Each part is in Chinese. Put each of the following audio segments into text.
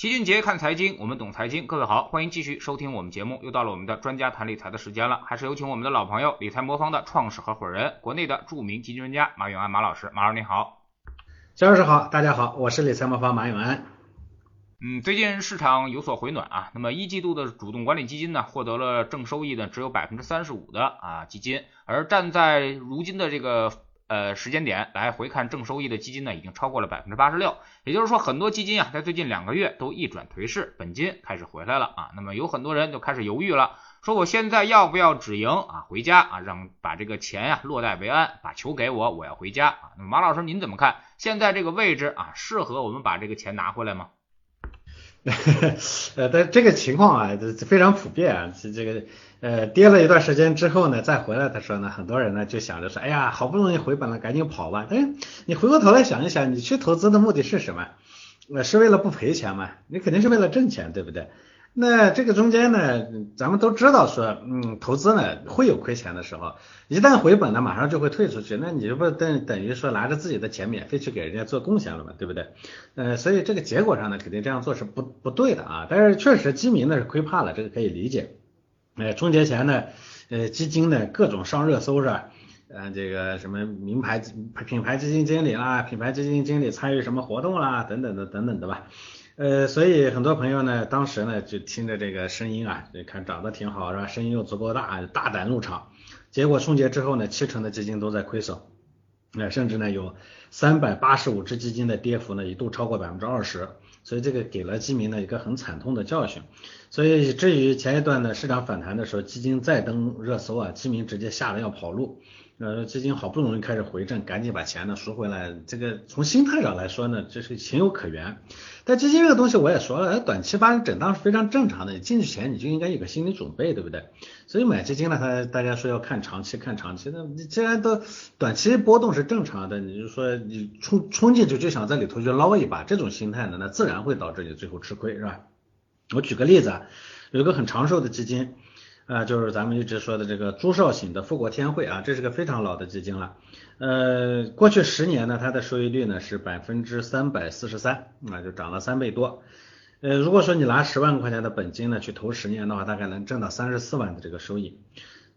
齐俊杰看财经，我们懂财经。各位好，欢迎继续收听我们节目。又到了我们的专家谈理财的时间了，还是有请我们的老朋友，理财魔方的创始合伙人，国内的著名基金专家马永安马老师。马老师你好，肖老师好，大家好，我是理财魔方马永安。嗯，最近市场有所回暖啊，那么一季度的主动管理基金呢，获得了正收益的只有百分之三十五的啊基金，而站在如今的这个。呃，时间点来回看正收益的基金呢，已经超过了百分之八十六。也就是说，很多基金啊，在最近两个月都一转颓势，本金开始回来了啊。那么有很多人就开始犹豫了，说我现在要不要止盈啊，回家啊，让把这个钱呀落袋为安，把球给我，我要回家啊。那么马老师您怎么看？现在这个位置啊，适合我们把这个钱拿回来吗？呃，但这个情况啊，非常普遍啊。这个呃，跌了一段时间之后呢，再回来的时候呢，很多人呢就想着说，哎呀，好不容易回本了，赶紧跑吧。哎，你回过头来想一想，你去投资的目的是什么？呃，是为了不赔钱吗？你肯定是为了挣钱，对不对？那这个中间呢，咱们都知道说，嗯，投资呢会有亏钱的时候，一旦回本呢，马上就会退出去，那你这不等等于说拿着自己的钱免费去给人家做贡献了嘛，对不对？呃，所以这个结果上呢，肯定这样做是不不对的啊。但是确实基民呢是亏怕了，这个可以理解。呃，春节前呢，呃，基金呢各种上热搜是吧？呃，这个什么名牌品牌基金经理啦，品牌基金经理参与什么活动啦，等等的等等的吧。呃，所以很多朋友呢，当时呢就听着这个声音啊，就看长得挺好是吧？声音又足够大，大胆入场。结果春节之后呢，七成的基金都在亏损，那甚至呢有三百八十五只基金的跌幅呢一度超过百分之二十，所以这个给了基民呢一个很惨痛的教训。所以以至于前一段的市场反弹的时候，基金再登热搜啊，基民直接吓得要跑路。呃，基金好不容易开始回正，赶紧把钱呢赎回来。这个从心态上来说呢，这是情有可原。但基金这个东西我也说了，短期发生震荡是非常正常的。你进去前你就应该有个心理准备，对不对？所以买基金呢，它大家说要看长期，看长期。那你既然都短期波动是正常的，你就说你冲冲进去就想在里头去捞一把，这种心态呢，那自然会导致你最后吃亏，是吧？我举个例子啊，有个很长寿的基金。啊，就是咱们一直说的这个朱少醒的富国天惠啊，这是个非常老的基金了。呃，过去十年呢，它的收益率呢是百分之三百四十三，那，就涨了三倍多。呃，如果说你拿十万块钱的本金呢去投十年的话，大概能挣到三十四万的这个收益。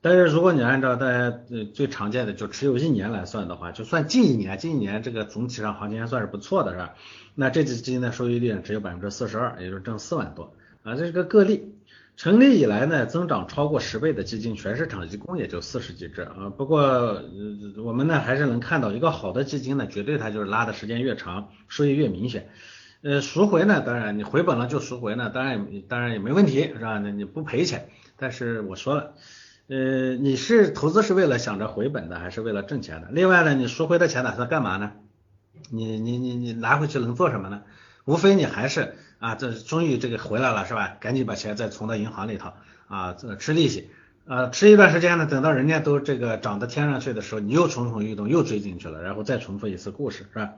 但是如果你按照大家最常见的就持有一年来算的话，就算近一年，近一年这个总体上行情还算是不错的，是吧？那这只基金的收益率只有百分之四十二，也就是挣四万多啊，这是个个例。成立以来呢，增长超过十倍的基金，全市场一共也就四十几只啊。不过我们呢还是能看到，一个好的基金呢，绝对它就是拉的时间越长，收益越明显。呃，赎回呢，当然你回本了就赎回呢，当然当然也没问题，是吧？那你不赔钱。但是我说了，呃，你是投资是为了想着回本的，还是为了挣钱的？另外呢，你赎回的钱打算干嘛呢？你你你你拿回去能做什么呢？无非你还是啊，这终于这个回来了是吧？赶紧把钱再存到银行里头啊，这吃利息，呃，吃一段时间呢，等到人家都这个涨到天上去的时候，你又蠢蠢欲动，又追进去了，然后再重复一次故事是吧？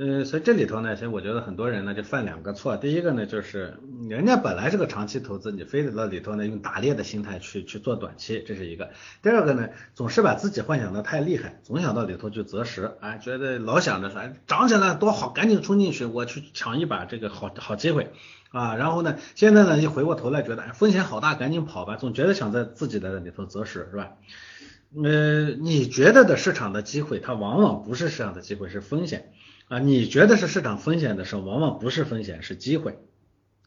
嗯，所以这里头呢，其实我觉得很多人呢就犯两个错。第一个呢，就是人家本来是个长期投资，你非得到里头呢用打猎的心态去去做短期，这是一个。第二个呢，总是把自己幻想的太厉害，总想到里头去择时，哎，觉得老想着说涨起来多好，赶紧冲进去，我去抢一把这个好好机会啊。然后呢，现在呢一回过头来觉得哎风险好大，赶紧跑吧，总觉得想在自己的里头择时，是吧？呃，你觉得的市场的机会，它往往不是市场的机会，是风险。啊，你觉得是市场风险的时候，往往不是风险，是机会。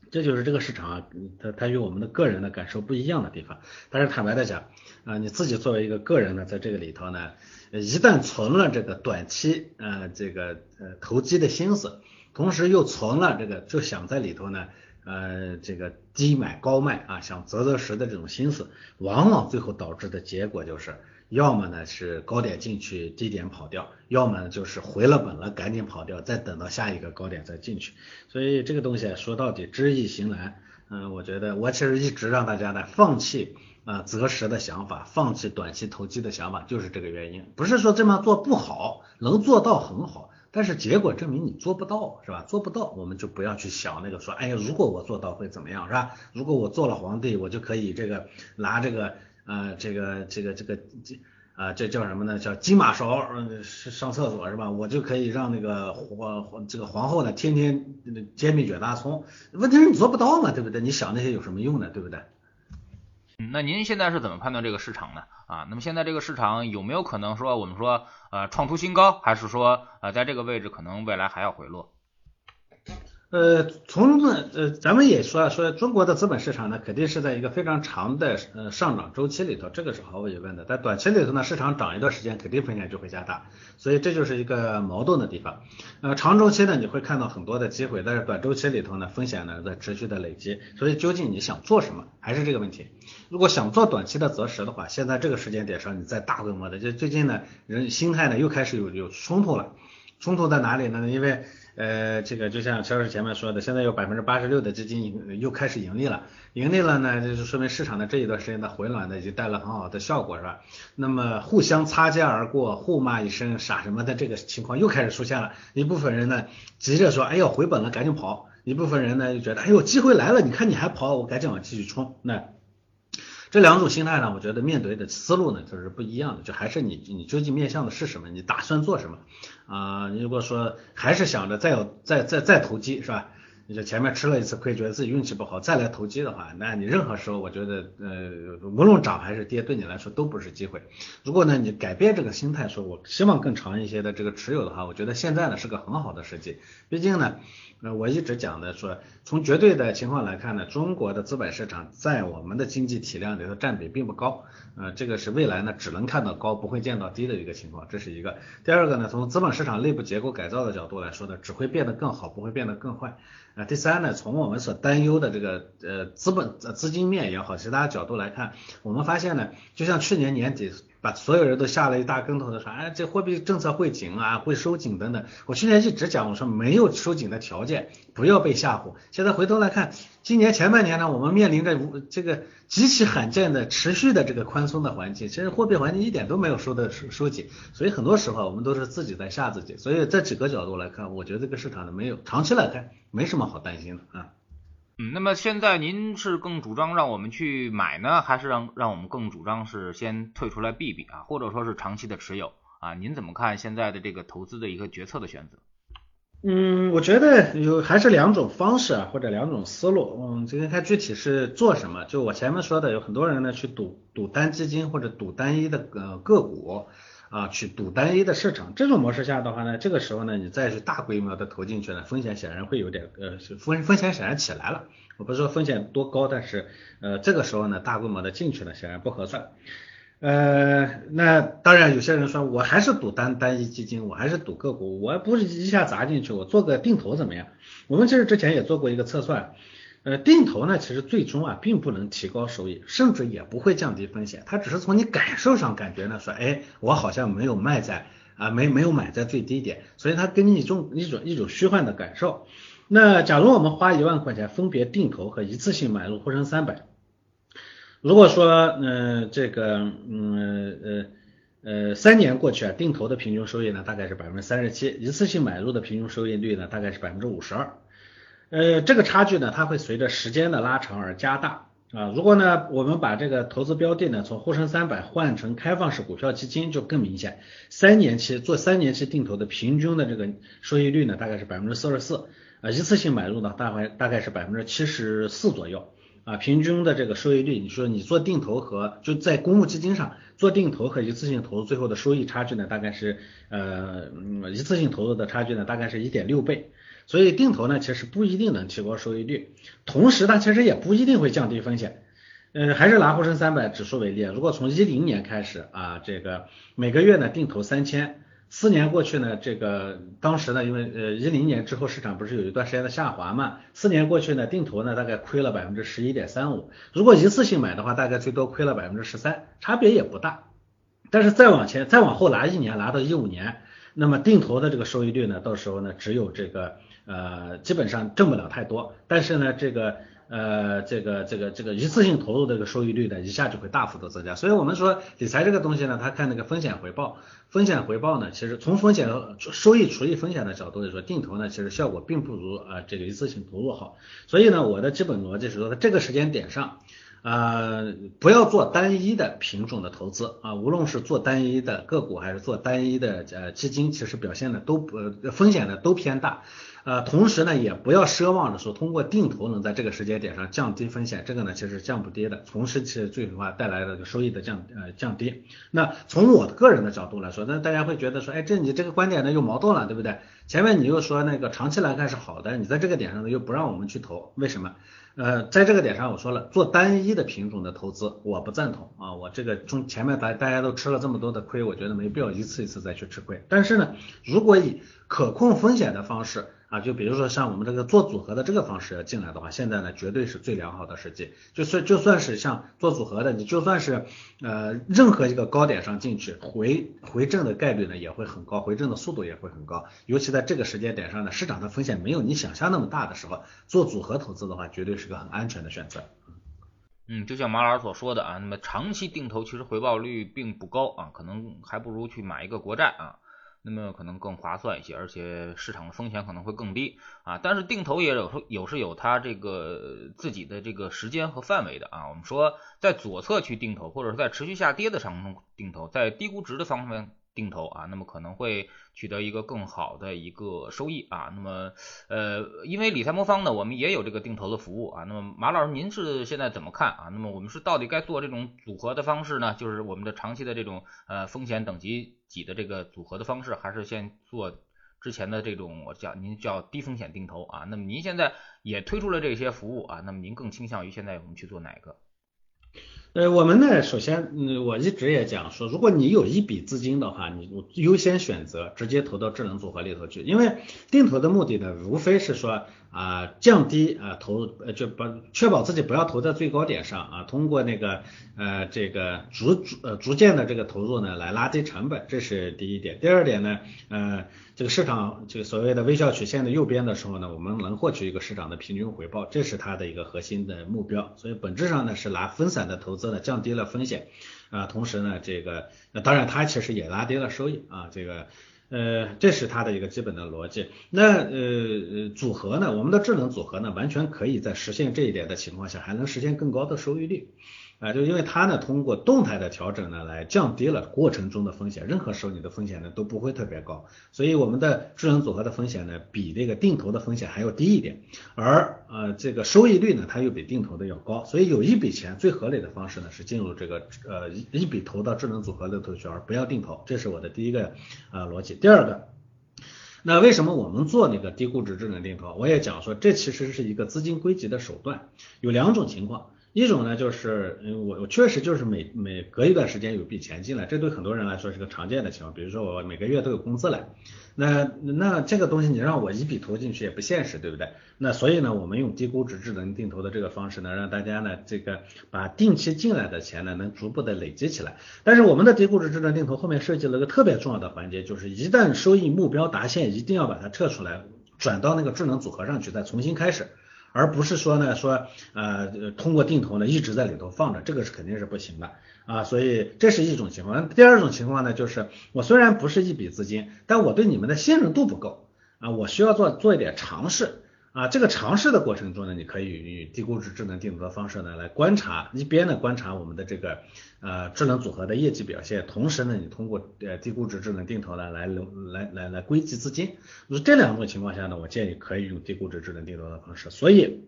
这就是这个市场啊，它它与我们的个人的感受不一样的地方。但是坦白的讲，啊，你自己作为一个个人呢，在这个里头呢，一旦存了这个短期呃这个呃投机的心思，同时又存了这个就想在里头呢呃这个低买高卖啊，想择择时的这种心思，往往最后导致的结果就是。要么呢是高点进去，低点跑掉；要么就是回了本了，赶紧跑掉，再等到下一个高点再进去。所以这个东西说到底知易行难。嗯，我觉得我其实一直让大家呢放弃啊择时的想法，放弃短期投机的想法，就是这个原因。不是说这么做不好，能做到很好，但是结果证明你做不到，是吧？做不到，我们就不要去想那个说，哎呀，如果我做到会怎么样，是吧？如果我做了皇帝，我就可以这个拿这个。啊，这个这个这个这啊，这叫什么呢？叫金马勺，嗯，上厕所是吧？我就可以让那个皇这个皇后呢，天天煎饼卷大葱。问题是你做不到嘛，对不对？你想那些有什么用呢？对不对？那您现在是怎么判断这个市场呢？啊，那么现在这个市场有没有可能说我们说呃创出新高，还是说呃在这个位置可能未来还要回落？呃，从呃，咱们也说说中国的资本市场呢，肯定是在一个非常长的呃上涨周期里头，这个是毫无疑问的。但短期里头呢，市场涨一段时间，肯定风险就会加大，所以这就是一个矛盾的地方。呃，长周期呢，你会看到很多的机会，但是短周期里头呢，风险呢在持续的累积。所以究竟你想做什么，还是这个问题。如果想做短期的择时的话，现在这个时间点上，你在大规模的，就最近呢，人心态呢又开始有有冲突了。冲突在哪里呢？因为呃，这个就像肖老师前面说的，现在有百分之八十六的基金又开始盈利了，盈利了呢，就是说明市场的这一段时间的回暖呢，已经带来很好的效果，是吧？那么互相擦肩而过，互骂一声傻什么的这个情况又开始出现了，一部分人呢急着说，哎呦回本了，赶紧跑；一部分人呢就觉得，哎呦机会来了，你看你还跑，我赶紧往继续冲。那这两种心态呢，我觉得面对的思路呢就是不一样的，就还是你你究竟面向的是什么，你打算做什么啊？你如果说还是想着再有再再再投机是吧？你就前面吃了一次亏，觉得自己运气不好，再来投机的话，那你任何时候我觉得呃无论涨还是跌，对你来说都不是机会。如果呢你改变这个心态，说我希望更长一些的这个持有的话，我觉得现在呢是个很好的时机，毕竟呢。呃我一直讲的说，从绝对的情况来看呢，中国的资本市场在我们的经济体量里头占比并不高，呃，这个是未来呢只能看到高，不会见到低的一个情况，这是一个。第二个呢，从资本市场内部结构改造的角度来说呢，只会变得更好，不会变得更坏。第三呢，从我们所担忧的这个呃资本资金面也好，其他角度来看，我们发现呢，就像去年年底。把所有人都吓了一大跟头的说，哎，这货币政策会紧啊，会收紧等等。我去年一直讲，我说没有收紧的条件，不要被吓唬。现在回头来看，今年前半年呢，我们面临着这个极其罕见的持续的这个宽松的环境，其实货币环境一点都没有收的收收紧，所以很多时候我们都是自己在吓自己。所以这几个角度来看，我觉得这个市场呢没有长期来看没什么好担心的啊。那么现在您是更主张让我们去买呢，还是让让我们更主张是先退出来避避啊，或者说是长期的持有啊？您怎么看现在的这个投资的一个决策的选择？嗯，我觉得有还是两种方式啊，或者两种思路。嗯，这个看具体是做什么。就我前面说的，有很多人呢去赌赌单基金或者赌单一的呃个股。啊，去赌单一的市场，这种模式下的话呢，这个时候呢，你再去大规模的投进去呢，风险显然会有点，呃，风风险显然起来了。我不是说风险多高，但是，呃，这个时候呢，大规模的进去呢，显然不合算。呃，那当然有些人说，我还是赌单单一基金，我还是赌个股，我不是一下砸进去，我做个定投怎么样？我们其实之前也做过一个测算。呃，定投呢，其实最终啊，并不能提高收益，甚至也不会降低风险。它只是从你感受上感觉呢，说，哎，我好像没有卖在啊，没没有买在最低点，所以它给你一种一种一种虚幻的感受。那假如我们花一万块钱分别定投和一次性买入沪深三百，如果说，嗯，这个，嗯呃呃，三年过去啊，定投的平均收益呢，大概是百分之三十七，一次性买入的平均收益率呢，大概是百分之五十二。呃，这个差距呢，它会随着时间的拉长而加大啊。如果呢，我们把这个投资标的呢，从沪深三百换成开放式股票基金，就更明显。三年期做三年期定投的平均的这个收益率呢，大概是百分之四十四啊。一次性买入呢，大概大概是百分之七十四左右啊。平均的这个收益率，你说你做定投和就在公募基金上做定投和一次性投资最后的收益差距呢，大概是呃一次性投入的差距呢，大概是一点六倍。所以定投呢，其实不一定能提高收益率，同时它其实也不一定会降低风险。嗯，还是拿沪深三百指数为例，如果从一零年开始啊，这个每个月呢定投三千，四年过去呢，这个当时呢，因为呃一零年之后市场不是有一段时间的下滑嘛，四年过去呢，定投呢大概亏了百分之十一点三五，如果一次性买的话，大概最多亏了百分之十三，差别也不大。但是再往前再往后拿一年，拿到一五年，那么定投的这个收益率呢，到时候呢只有这个。呃，基本上挣不了太多，但是呢，这个呃，这个这个这个一次性投入这个收益率呢，一下就会大幅度增加。所以我们说理财这个东西呢，它看那个风险回报，风险回报呢，其实从风险收益除以风险的角度来说，定投呢，其实效果并不如啊这个一次性投入好。所以呢，我的基本逻辑是说，在这个时间点上。呃，不要做单一的品种的投资啊，无论是做单一的个股还是做单一的呃基金，其实表现的都呃风险呢都偏大。呃，同时呢，也不要奢望着说通过定投能在这个时间点上降低风险，这个呢其实降不跌的，同时其实最终化带来的收益的降呃降低。那从我个人的角度来说，那大家会觉得说，哎，这你这个观点呢又矛盾了，对不对？前面你又说那个长期来看是好的，你在这个点上呢又不让我们去投，为什么？呃，在这个点上我说了，做单一的品种的投资我不赞同啊，我这个中前面大大家都吃了这么多的亏，我觉得没必要一次一次再去吃亏。但是呢，如果以可控风险的方式，啊，就比如说像我们这个做组合的这个方式要进来的话，现在呢绝对是最良好的时机。就算就算是像做组合的，你就算是呃任何一个高点上进去，回回正的概率呢也会很高，回正的速度也会很高。尤其在这个时间点上呢，市场的风险没有你想象那么大的时候，做组合投资的话，绝对是个很安全的选择。嗯，就像马老师所说的啊，那么长期定投其实回报率并不高啊，可能还不如去买一个国债啊。那么可能更划算一些，而且市场的风险可能会更低啊。但是定投也有时有是有它这个自己的这个时间和范围的啊。我们说在左侧去定投，或者是在持续下跌的场中定投，在低估值的方面。定投啊，那么可能会取得一个更好的一个收益啊。那么，呃，因为理财魔方呢，我们也有这个定投的服务啊。那么，马老师，您是现在怎么看啊？那么，我们是到底该做这种组合的方式呢？就是我们的长期的这种呃风险等级几的这个组合的方式，还是先做之前的这种我叫您叫低风险定投啊？那么您现在也推出了这些服务啊？那么您更倾向于现在我们去做哪个？呃，我们呢，首先，嗯，我一直也讲说，如果你有一笔资金的话，你优先选择直接投到智能组合里头去，因为定投的目的呢，无非是说啊，降低啊投，呃，就把确保自己不要投在最高点上啊，通过那个呃这个逐逐呃逐渐的这个投入呢，来拉低成本，这是第一点。第二点呢，呃。这个市场就所谓的微笑曲线的右边的时候呢，我们能获取一个市场的平均回报，这是它的一个核心的目标。所以本质上呢是拿分散的投资呢降低了风险啊，同时呢这个那当然它其实也拉低了收益啊，这个呃这是它的一个基本的逻辑。那呃组合呢，我们的智能组合呢完全可以在实现这一点的情况下，还能实现更高的收益率。啊，就因为它呢，通过动态的调整呢，来降低了过程中的风险，任何时候你的风险呢都不会特别高，所以我们的智能组合的风险呢，比这个定投的风险还要低一点，而呃这个收益率呢，它又比定投的要高，所以有一笔钱最合理的方式呢，是进入这个呃一笔投到智能组合里头去，而不要定投，这是我的第一个啊逻辑。第二个，那为什么我们做那个低估值智能定投？我也讲说，这其实是一个资金归集的手段，有两种情况。一种呢，就是嗯，我我确实就是每每隔一段时间有笔钱进来，这对很多人来说是个常见的情况。比如说我每个月都有工资来，那那这个东西你让我一笔投进去也不现实，对不对？那所以呢，我们用低估值智能定投的这个方式呢，让大家呢这个把定期进来的钱呢能逐步的累积起来。但是我们的低估值智能定投后面设计了个特别重要的环节，就是一旦收益目标达线，一定要把它撤出来，转到那个智能组合上去，再重新开始。而不是说呢，说呃通过定投呢一直在里头放着，这个是肯定是不行的啊，所以这是一种情况。第二种情况呢，就是我虽然不是一笔资金，但我对你们的信任度不够啊，我需要做做一点尝试。啊，这个尝试的过程中呢，你可以与低估值智能定投的方式呢来观察，一边呢观察我们的这个呃智能组合的业绩表现，同时呢你通过呃低估值智能定投呢来来来来来归集资金。这两种情况下呢，我建议可以用低估值智能定投的方式。所以，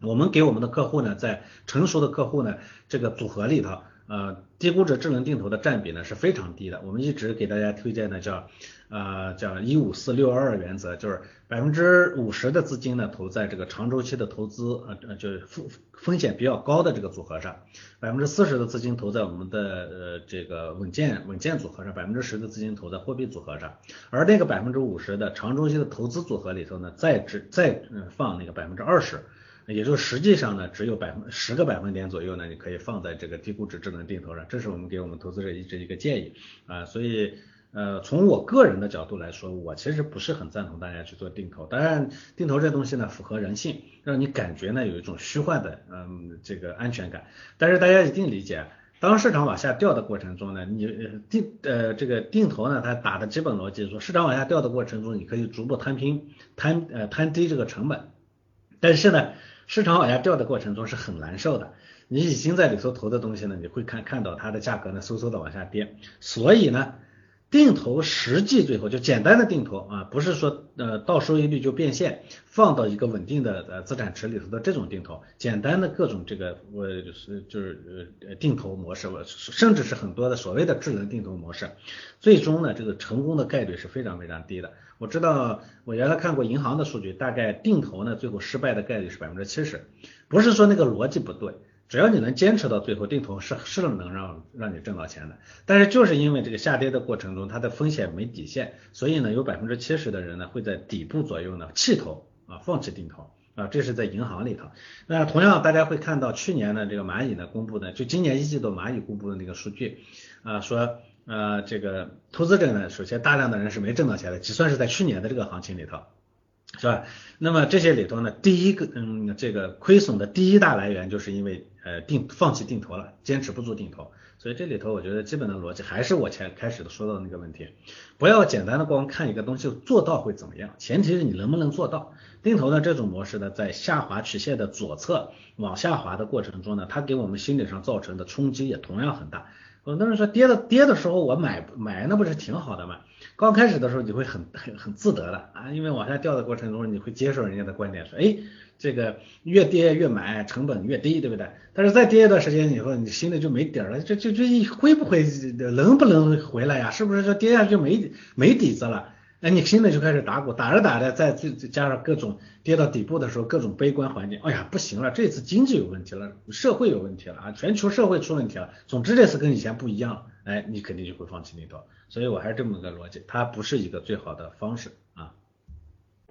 我们给我们的客户呢，在成熟的客户呢这个组合里头。呃，低估值智能定投的占比呢是非常低的。我们一直给大家推荐的叫，呃，叫一五四六二二原则，就是百分之五十的资金呢投在这个长周期的投资，呃呃，就是风风险比较高的这个组合上，百分之四十的资金投在我们的呃这个稳健稳健组合上，百分之十的资金投在货币组合上，而那个百分之五十的长周期的投资组合里头呢，再只再放那个百分之二十。也就实际上呢，只有百分十个百分点左右呢，你可以放在这个低估值智能定投上，这是我们给我们投资者一直一个建议啊。所以呃，从我个人的角度来说，我其实不是很赞同大家去做定投。当然，定投这东西呢，符合人性，让你感觉呢有一种虚幻的嗯这个安全感。但是大家一定理解，当市场往下掉的过程中呢，你定呃这个定投呢，它打的基本逻辑是说，市场往下掉的过程中，你可以逐步摊平摊呃摊低这个成本，但是呢。市场往下掉的过程中是很难受的。你已经在里头投的东西呢，你会看看到它的价格呢，嗖嗖的往下跌。所以呢，定投实际最后就简单的定投啊，不是说呃到收益率就变现，放到一个稳定的呃资产池里头的这种定投，简单的各种这个我就是就是呃定投模式，我甚至是很多的所谓的智能定投模式，最终呢这个成功的概率是非常非常低的。我知道我原来看过银行的数据，大概定投呢最后失败的概率是百分之七十，不是说那个逻辑不对。只要你能坚持到最后，定投是是能让让你挣到钱的。但是就是因为这个下跌的过程中，它的风险没底线，所以呢，有百分之七十的人呢会在底部左右呢弃投啊，放弃定投啊，这是在银行里头。那同样大家会看到去年的这个蚂蚁呢公布的，就今年一季度蚂蚁公布的那个数据啊，说呃这个投资者呢，首先大量的人是没挣到钱的，只算是在去年的这个行情里头。是吧？那么这些里头呢，第一个，嗯，这个亏损的第一大来源就是因为呃定放弃定投了，坚持不做定投。所以这里头我觉得基本的逻辑还是我前开始的说到的那个问题，不要简单的光看一个东西做到会怎么样，前提是你能不能做到。定投的这种模式呢，在下滑曲线的左侧往下滑的过程中呢，它给我们心理上造成的冲击也同样很大。很多人说跌的跌的时候我买买那不是挺好的吗？刚开始的时候你会很很很自得的啊，因为往下掉的过程中你会接受人家的观点说，哎，这个越跌越买成本越低，对不对？但是再跌一段时间以后，你心里就没底了，这这这会不会能不能回来呀？是不是就跌下去没没底子了？哎，你心里就开始打鼓，打着打着，再再加上各种跌到底部的时候，各种悲观环境，哎呀，不行了，这次经济有问题了，社会有问题了啊，全球社会出问题了，总之这次跟以前不一样了，哎，你肯定就会放弃定投，所以我还是这么个逻辑，它不是一个最好的方式啊。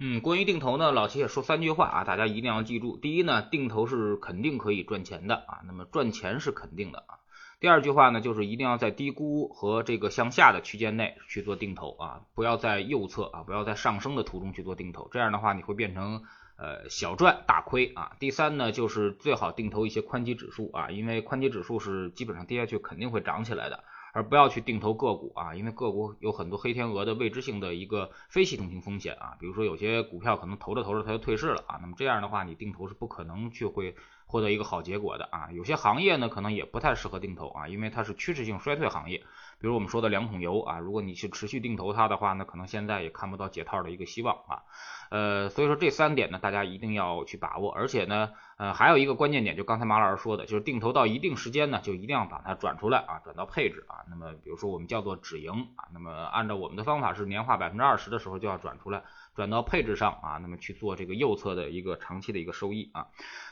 嗯，关于定投呢，老齐也说三句话啊，大家一定要记住，第一呢，定投是肯定可以赚钱的啊，那么赚钱是肯定的啊。第二句话呢，就是一定要在低估和这个向下的区间内去做定投啊，不要在右侧啊，不要在上升的途中去做定投，这样的话你会变成呃小赚大亏啊。第三呢，就是最好定投一些宽基指数啊，因为宽基指数是基本上跌下去肯定会涨起来的，而不要去定投个股啊，因为个股有很多黑天鹅的未知性的一个非系统性风险啊，比如说有些股票可能投着投着它就退市了啊，那么这样的话你定投是不可能去会。获得一个好结果的啊，有些行业呢可能也不太适合定投啊，因为它是趋势性衰退行业，比如我们说的两桶油啊，如果你去持续定投它的话，那可能现在也看不到解套的一个希望啊，呃，所以说这三点呢，大家一定要去把握，而且呢，呃，还有一个关键点，就刚才马老师说的，就是定投到一定时间呢，就一定要把它转出来啊，转到配置啊，那么比如说我们叫做止盈啊，那么按照我们的方法是年化百分之二十的时候就要转出来。转到配置上啊，那么去做这个右侧的一个长期的一个收益啊。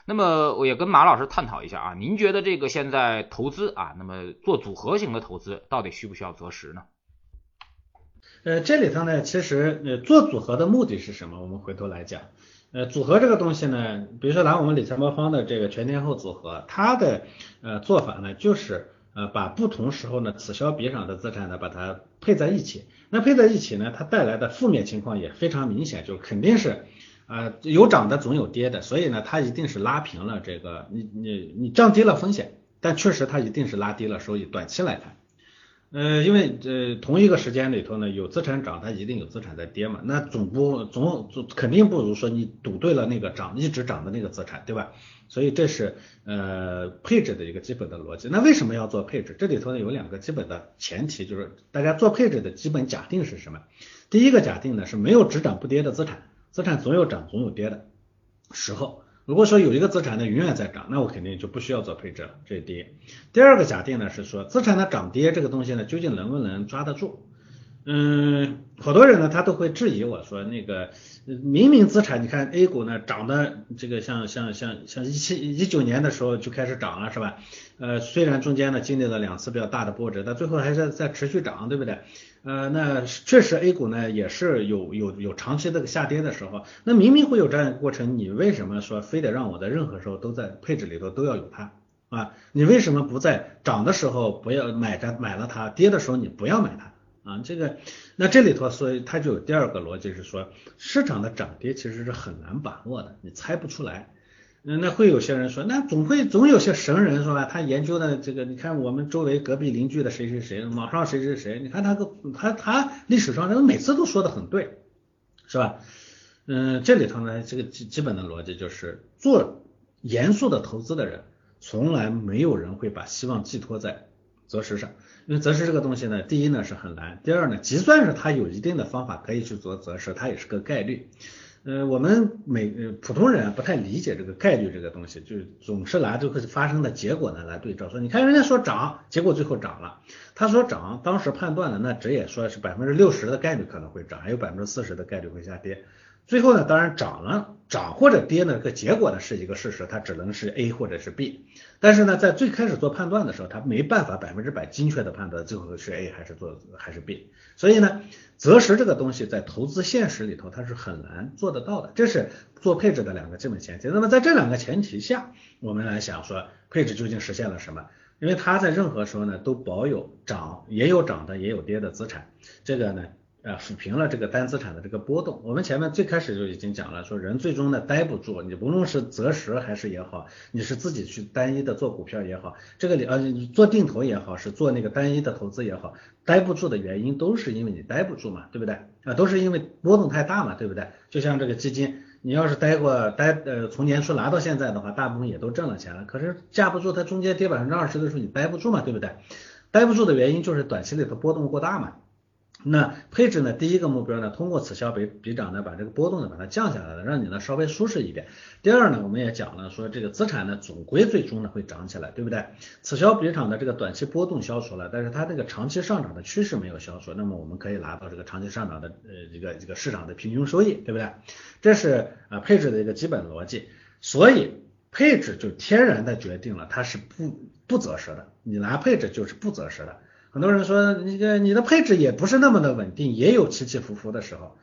那么我也跟马老师探讨一下啊，您觉得这个现在投资啊，那么做组合型的投资到底需不需要择时呢？呃，这里头呢，其实呃做组合的目的是什么？我们回头来讲，呃，组合这个东西呢，比如说拿我们理财魔方的这个全天候组合，它的呃做法呢，就是呃把不同时候呢此消彼长的资产呢，把它配在一起。那配在一起呢，它带来的负面情况也非常明显，就肯定是，呃，有涨的总有跌的，所以呢，它一定是拉平了这个，你你你降低了风险，但确实它一定是拉低了收益，短期来看，呃，因为呃同一个时间里头呢，有资产涨，它一定有资产在跌嘛，那总不总总肯定不如说你赌对了那个涨一直涨的那个资产，对吧？所以这是呃配置的一个基本的逻辑。那为什么要做配置？这里头呢有两个基本的前提，就是大家做配置的基本假定是什么？第一个假定呢是没有只涨不跌的资产，资产总有涨总有跌的时候。如果说有一个资产呢永远在涨，那我肯定就不需要做配置了，这是第一。第二个假定呢是说资产的涨跌这个东西呢究竟能不能抓得住？嗯，好多人呢，他都会质疑我说，那个明明资产，你看 A 股呢涨的这个像像像像一七一九年的时候就开始涨了，是吧？呃，虽然中间呢经历了两次比较大的波折，但最后还是在持续涨，对不对？呃，那确实 A 股呢也是有有有长期这个下跌的时候，那明明会有这样一个过程，你为什么说非得让我在任何时候都在配置里头都要有它啊？你为什么不在涨的时候不要买着买了它，跌的时候你不要买它？啊，这个，那这里头，所以它就有第二个逻辑是说，市场的涨跌其实是很难把握的，你猜不出来。嗯，那会有些人说，那总会总有些神人是吧？他研究的这个，你看我们周围隔壁邻居的谁谁谁，网上谁谁谁，你看他个他他历史上他每次都说的很对，是吧？嗯，这里头呢，这个基基本的逻辑就是做严肃的投资的人，从来没有人会把希望寄托在择时上，因为择时这个东西呢，第一呢是很难，第二呢，即算是他有一定的方法可以去做择时，它也是个概率。呃，我们每呃普通人不太理解这个概率这个东西，就总是拿最后发生的结果呢来对照，说你看人家说涨，结果最后涨了，他说涨，当时判断的那只也说是百分之六十的概率可能会涨，还有百分之四十的概率会下跌。最后呢，当然涨了，涨或者跌呢，个结果呢是一个事实，它只能是 A 或者是 B。但是呢，在最开始做判断的时候，它没办法百分之百精确的判断最后是 A 还是做还是 B。所以呢，择时这个东西在投资现实里头它是很难做得到的，这是做配置的两个基本前提。那么在这两个前提下，我们来想说配置究竟实现了什么？因为它在任何时候呢都保有涨，也有涨的，也有跌的资产，这个呢。呃，抚平了这个单资产的这个波动。我们前面最开始就已经讲了，说人最终呢待不住，你无论是择时还是也好，你是自己去单一的做股票也好，这个里呃做定投也好，是做那个单一的投资也好，待不住的原因都是因为你待不住嘛，对不对？啊，都是因为波动太大嘛，对不对？就像这个基金，你要是待过待呃从年初拿到现在的话，大部分也都挣了钱了，可是架不住它中间跌百分之二十的时候，你待不住嘛，对不对？待不住的原因就是短期里的波动过大嘛。那配置呢？第一个目标呢，通过此消彼彼长呢，把这个波动呢把它降下来了，让你呢稍微舒适一点。第二呢，我们也讲了，说这个资产呢总归最终呢会涨起来，对不对？此消彼长的这个短期波动消除了，但是它这个长期上涨的趋势没有消除，那么我们可以拿到这个长期上涨的呃这个这个市场的平均收益，对不对？这是啊配置的一个基本逻辑。所以配置就天然的决定了它是不不择时的，你拿配置就是不择时的。很多人说，那个你的配置也不是那么的稳定，也有起起伏伏的时候。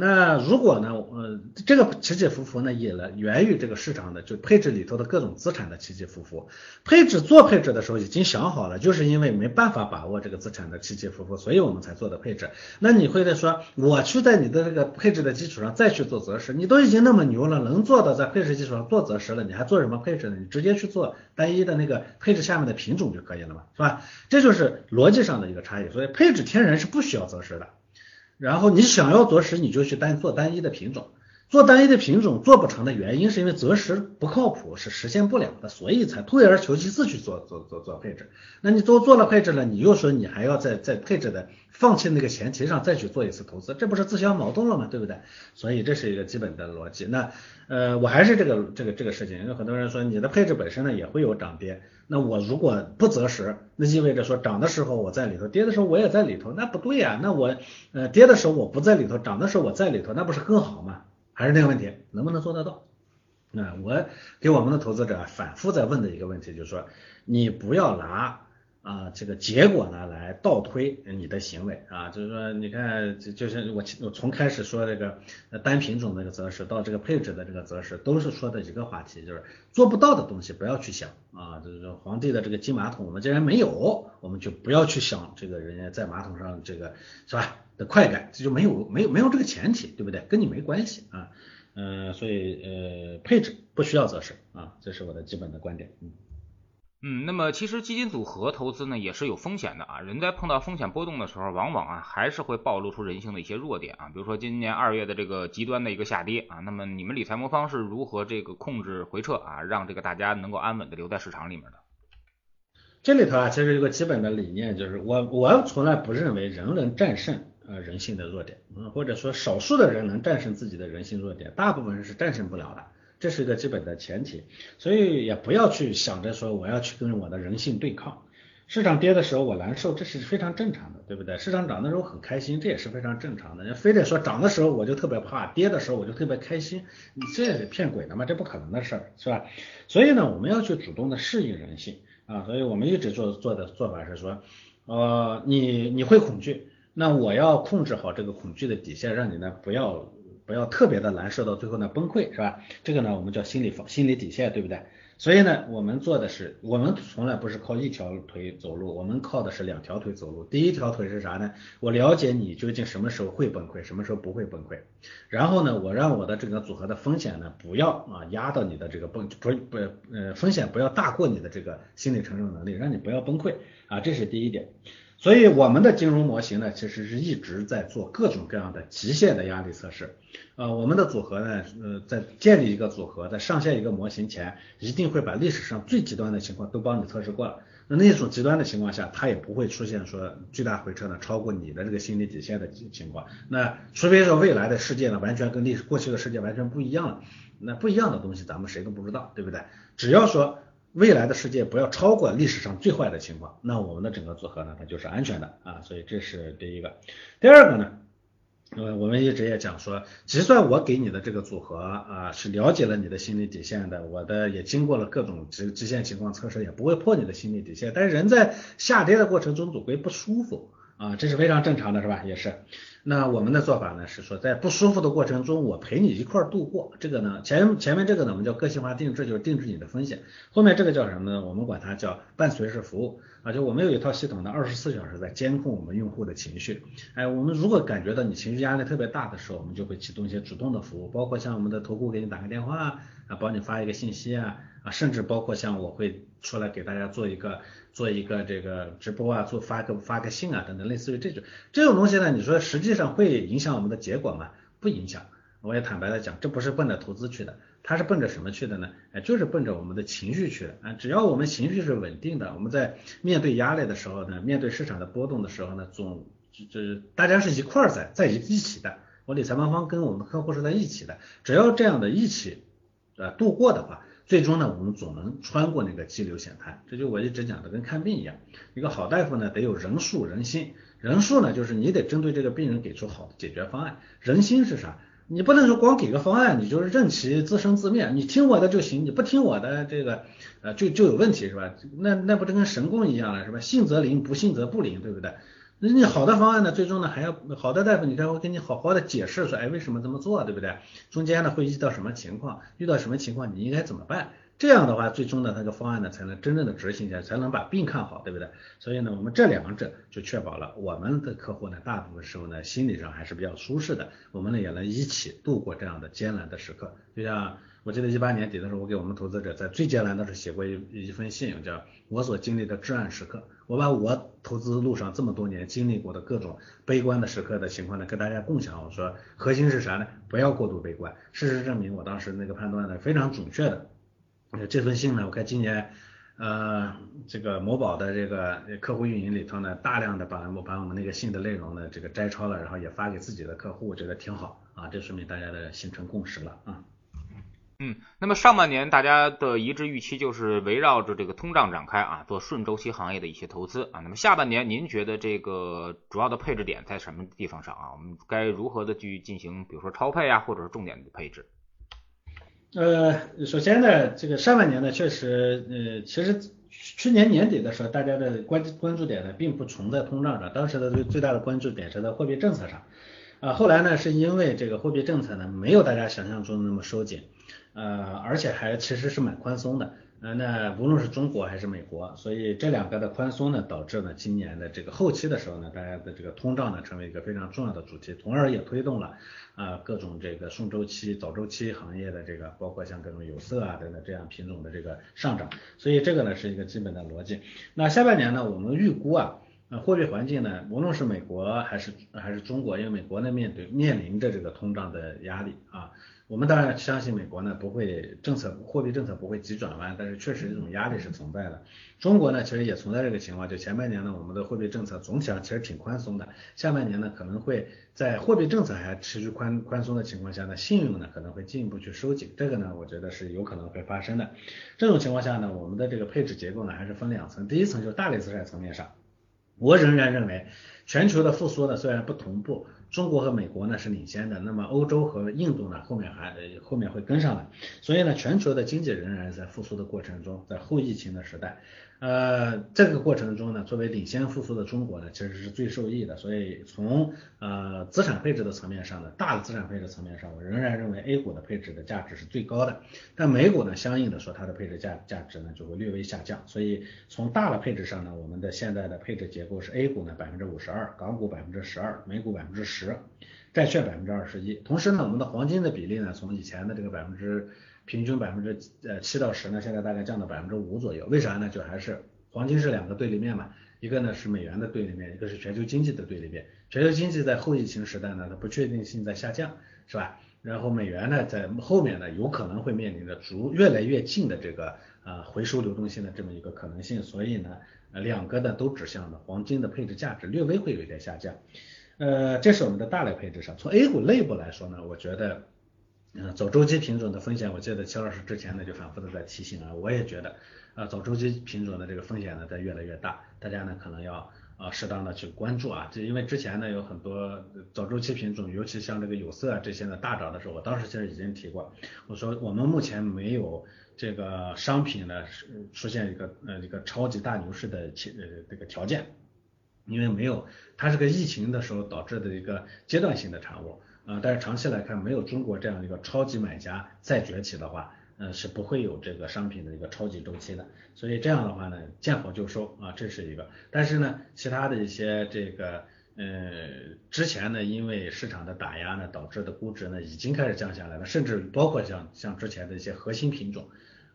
那如果呢，呃，这个起起伏伏呢，也来源于这个市场的就配置里头的各种资产的起起伏伏。配置做配置的时候已经想好了，就是因为没办法把握这个资产的起起伏伏，所以我们才做的配置。那你会在说，我去在你的这个配置的基础上再去做择时，你都已经那么牛了，能做到在配置基础上做择时了，你还做什么配置呢？你直接去做单一的那个配置下面的品种就可以了嘛，是吧？这就是逻辑上的一个差异。所以配置天然是不需要择时的。然后你想要择食，你就去单做单一的品种，做单一的品种做不成的原因是因为择时不靠谱，是实现不了的，所以才退而求其次去做做做做配置。那你都做了配置了，你又说你还要在在配置的放弃那个前提上再去做一次投资，这不是自相矛盾了吗？对不对？所以这是一个基本的逻辑。那呃，我还是这个这个这个事情，有很多人说你的配置本身呢也会有涨跌。那我如果不择时，那意味着说涨的时候我在里头，跌的时候我也在里头，那不对呀。那我呃跌的时候我不在里头，涨的时候我在里头，那不是更好吗？还是那个问题，能不能做得到？那我给我们的投资者反复在问的一个问题就是说，你不要拿。啊，这个结果呢，来倒推你的行为啊，就是说，你看，就就是我我从开始说这个单品种那个择时，到这个配置的这个择时，都是说的一个话题，就是做不到的东西不要去想啊，就是说皇帝的这个金马桶，我们既然没有，我们就不要去想这个人家在马桶上这个是吧的快感，这就没有没有没有这个前提，对不对？跟你没关系啊，嗯，所以呃，配置不需要择时啊，这是我的基本的观点，嗯。嗯，那么其实基金组合投资呢也是有风险的啊。人在碰到风险波动的时候，往往啊还是会暴露出人性的一些弱点啊。比如说今年二月的这个极端的一个下跌啊，那么你们理财魔方是如何这个控制回撤啊，让这个大家能够安稳的留在市场里面的？这里头啊，其实有个基本的理念，就是我我从来不认为人能战胜呃人性的弱点，嗯，或者说少数的人能战胜自己的人性弱点，大部分人是战胜不了的。这是一个基本的前提，所以也不要去想着说我要去跟我的人性对抗。市场跌的时候我难受，这是非常正常的，对不对？市场涨的时候很开心，这也是非常正常的。人非得说涨的时候我就特别怕，跌的时候我就特别开心，你这是骗鬼的嘛？这不可能的事儿，是吧？所以呢，我们要去主动的适应人性啊。所以我们一直做做的做法是说，呃，你你会恐惧，那我要控制好这个恐惧的底线，让你呢不要。不要特别的难受到最后呢崩溃是吧？这个呢我们叫心理防心理底线对不对？所以呢我们做的是我们从来不是靠一条腿走路，我们靠的是两条腿走路。第一条腿是啥呢？我了解你究竟什么时候会崩溃，什么时候不会崩溃。然后呢我让我的这个组合的风险呢不要啊压到你的这个崩不不呃风险不要大过你的这个心理承受能力，让你不要崩溃啊这是第一点。所以我们的金融模型呢，其实是一直在做各种各样的极限的压力测试。呃，我们的组合呢，呃，在建立一个组合，在上线一个模型前，一定会把历史上最极端的情况都帮你测试过了。那那种极端的情况下，它也不会出现说巨大回撤呢，超过你的这个心理底线的情况。那除非说未来的世界呢，完全跟历史过去的世界完全不一样了，那不一样的东西咱们谁都不知道，对不对？只要说未来的世界不要超过历史上最坏的情况，那我们的整个组合呢，它就是安全的啊。所以这是第一个。第二个呢？呃，我们一直也讲说，就算我给你的这个组合啊，是了解了你的心理底线的，我的也经过了各种极极限情况测试，也不会破你的心理底线。但是人在下跌的过程中总归不舒服啊，这是非常正常的，是吧？也是。那我们的做法呢是说，在不舒服的过程中，我陪你一块儿度过。这个呢，前前面这个呢，我们叫个性化定制，就是定制你的风险。后面这个叫什么呢？我们管它叫伴随式服务啊，就我们有一套系统呢，二十四小时在监控我们用户的情绪。哎，我们如果感觉到你情绪压力特别大的时候，我们就会启动一些主动的服务，包括像我们的投顾给你打个电话啊，帮你发一个信息啊，啊，甚至包括像我会出来给大家做一个。做一个这个直播啊，做发个发个信啊等等，类似于这种这种东西呢，你说实际上会影响我们的结果吗？不影响。我也坦白的讲，这不是奔着投资去的，它是奔着什么去的呢？哎，就是奔着我们的情绪去的啊。只要我们情绪是稳定的，我们在面对压力的时候呢，面对市场的波动的时候呢，总就是大家是一块儿在在一一起的。我理财方方跟我们的客户是在一起的，只要这样的一起呃度过的话。最终呢，我们总能穿过那个激流险滩，这就我一直讲的，跟看病一样，一个好大夫呢得有人术人心，人术呢就是你得针对这个病人给出好的解决方案，人心是啥？你不能说光给个方案，你就是任其自生自灭，你听我的就行，你不听我的这个呃就就有问题是吧？那那不就跟神功一样了是吧？信则灵，不信则不灵，对不对？那你好的方案呢，最终呢还要好的大夫，你看会给你好好的解释说，哎，为什么这么做，对不对？中间呢会遇到什么情况，遇到什么情况你应该怎么办？这样的话，最终呢那个方案呢才能真正的执行起来，才能把病看好，对不对？所以呢，我们这两者就确保了我们的客户呢，大部分时候呢心理上还是比较舒适的，我们呢也能一起度过这样的艰难的时刻，就像。我记得一八年底的时候，我给我们投资者在最艰难的时候写过一一封信，叫我所经历的至暗时刻。我把我投资路上这么多年经历过的各种悲观的时刻的情况呢，跟大家共享。我说核心是啥呢？不要过度悲观。事实证明，我当时那个判断呢非常准确的。这封信呢，我看今年呃这个某宝的这个客户运营里头呢，大量的把我把我们那个信的内容呢这个摘抄了，然后也发给自己的客户，我觉得挺好啊，这说明大家的形成共识了啊。嗯，那么上半年大家的一致预期就是围绕着这个通胀展开啊，做顺周期行业的一些投资啊。那么下半年您觉得这个主要的配置点在什么地方上啊？我们该如何的去进行，比如说超配啊，或者是重点的配置？呃，首先呢，这个上半年呢，确实，呃，其实去年年底的时候，大家的关关注点呢，并不存在通胀上，当时的最最大的关注点是在货币政策上啊。后来呢，是因为这个货币政策呢，没有大家想象中那么收紧。呃，而且还其实是蛮宽松的，呃，那无论是中国还是美国，所以这两个的宽松呢，导致呢今年的这个后期的时候呢，大家的这个通胀呢成为一个非常重要的主题，从而也推动了啊各种这个顺周期、早周期行业的这个，包括像各种有色啊等等这样品种的这个上涨，所以这个呢是一个基本的逻辑。那下半年呢，我们预估啊，呃，货币环境呢，无论是美国还是还是中国，因为美国呢面对面临着这个通胀的压力啊。我们当然相信美国呢不会政策货币政策不会急转弯，但是确实这种压力是存在的。中国呢其实也存在这个情况，就前半年呢我们的货币政策总体上其实挺宽松的，下半年呢可能会在货币政策还持续宽宽松的情况下呢，信用呢可能会进一步去收紧，这个呢我觉得是有可能会发生的。这种情况下呢，我们的这个配置结构呢还是分两层，第一层就是大类资产层面上，我仍然认为全球的复苏呢虽然不同步。中国和美国呢是领先的，那么欧洲和印度呢后面还后面会跟上来，所以呢全球的经济仍然在复苏的过程中，在后疫情的时代，呃这个过程中呢作为领先复苏的中国呢其实是最受益的，所以从呃资产配置的层面上呢，大的资产配置层面上，我仍然认为 A 股的配置的价值是最高的，但美股呢相应的说它的配置价价值呢就会略微下降，所以从大的配置上呢，我们的现在的配置结构是 A 股呢百分之五十二，港股百分之十二，美股百分之十。债券百分之二十一，同时呢，我们的黄金的比例呢，从以前的这个百分之平均百分之呃七到十呢，现在大概降到百分之五左右。为啥呢？就还是黄金是两个对立面嘛，一个呢是美元的对立面，一个是全球经济的对立面。全球经济在后疫情时代呢，它不确定性在下降，是吧？然后美元呢，在后面呢，有可能会面临着逐越来越近的这个呃回收流动性的这么一个可能性，所以呢，呃两个呢都指向了黄金的配置价值略微会有一点下降。呃，这是我们的大类配置上，从 A 股内部来说呢，我觉得。嗯，走周期品种的风险，我记得肖老师之前呢就反复的在提醒啊，我也觉得，啊，走周期品种的这个风险呢在越来越大，大家呢可能要啊适当的去关注啊，就因为之前呢有很多走周期品种，尤其像这个有色啊这些呢大涨的时候，我当时其实已经提过，我说我们目前没有这个商品呢是出现一个呃一个超级大牛市的呃这个条件，因为没有，它是个疫情的时候导致的一个阶段性的产物。啊，但是长期来看，没有中国这样一个超级买家再崛起的话，嗯，是不会有这个商品的一个超级周期的。所以这样的话呢，见好就收啊，这是一个。但是呢，其他的一些这个，呃，之前呢，因为市场的打压呢，导致的估值呢，已经开始降下来了，甚至包括像像之前的一些核心品种。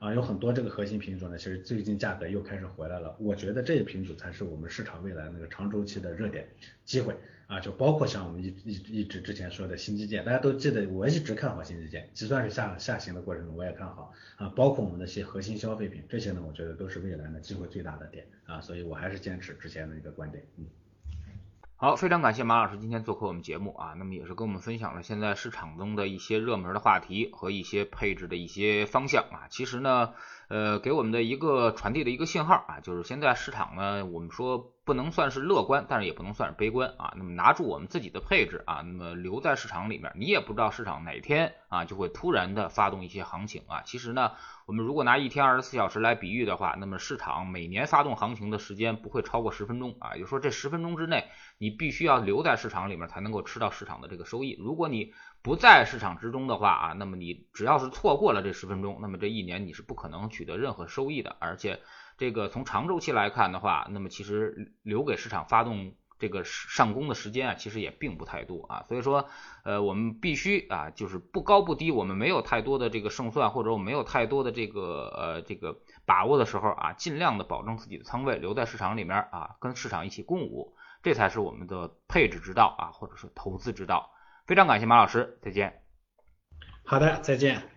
啊，有很多这个核心品种呢，其实最近价格又开始回来了。我觉得这些品种才是我们市场未来那个长周期的热点机会啊，就包括像我们一一一直之前说的新基建，大家都记得我一直看好新基建，就算是下下行的过程中我也看好啊，包括我们那些核心消费品，这些呢，我觉得都是未来呢机会最大的点啊，所以我还是坚持之前的一个观点，嗯。好，非常感谢马老师今天做客我们节目啊，那么也是跟我们分享了现在市场中的一些热门的话题和一些配置的一些方向啊。其实呢，呃，给我们的一个传递的一个信号啊，就是现在市场呢，我们说。不能算是乐观，但是也不能算是悲观啊。那么拿住我们自己的配置啊，那么留在市场里面，你也不知道市场哪天啊就会突然的发动一些行情啊。其实呢，我们如果拿一天二十四小时来比喻的话，那么市场每年发动行情的时间不会超过十分钟啊。也就是说，这十分钟之内，你必须要留在市场里面才能够吃到市场的这个收益。如果你不在市场之中的话啊，那么你只要是错过了这十分钟，那么这一年你是不可能取得任何收益的，而且。这个从长周期来看的话，那么其实留给市场发动这个上攻的时间啊，其实也并不太多啊。所以说，呃，我们必须啊，就是不高不低，我们没有太多的这个胜算，或者我们没有太多的这个呃这个把握的时候啊，尽量的保证自己的仓位留在市场里面啊，跟市场一起共舞，这才是我们的配置之道啊，或者是投资之道。非常感谢马老师，再见。好的，再见。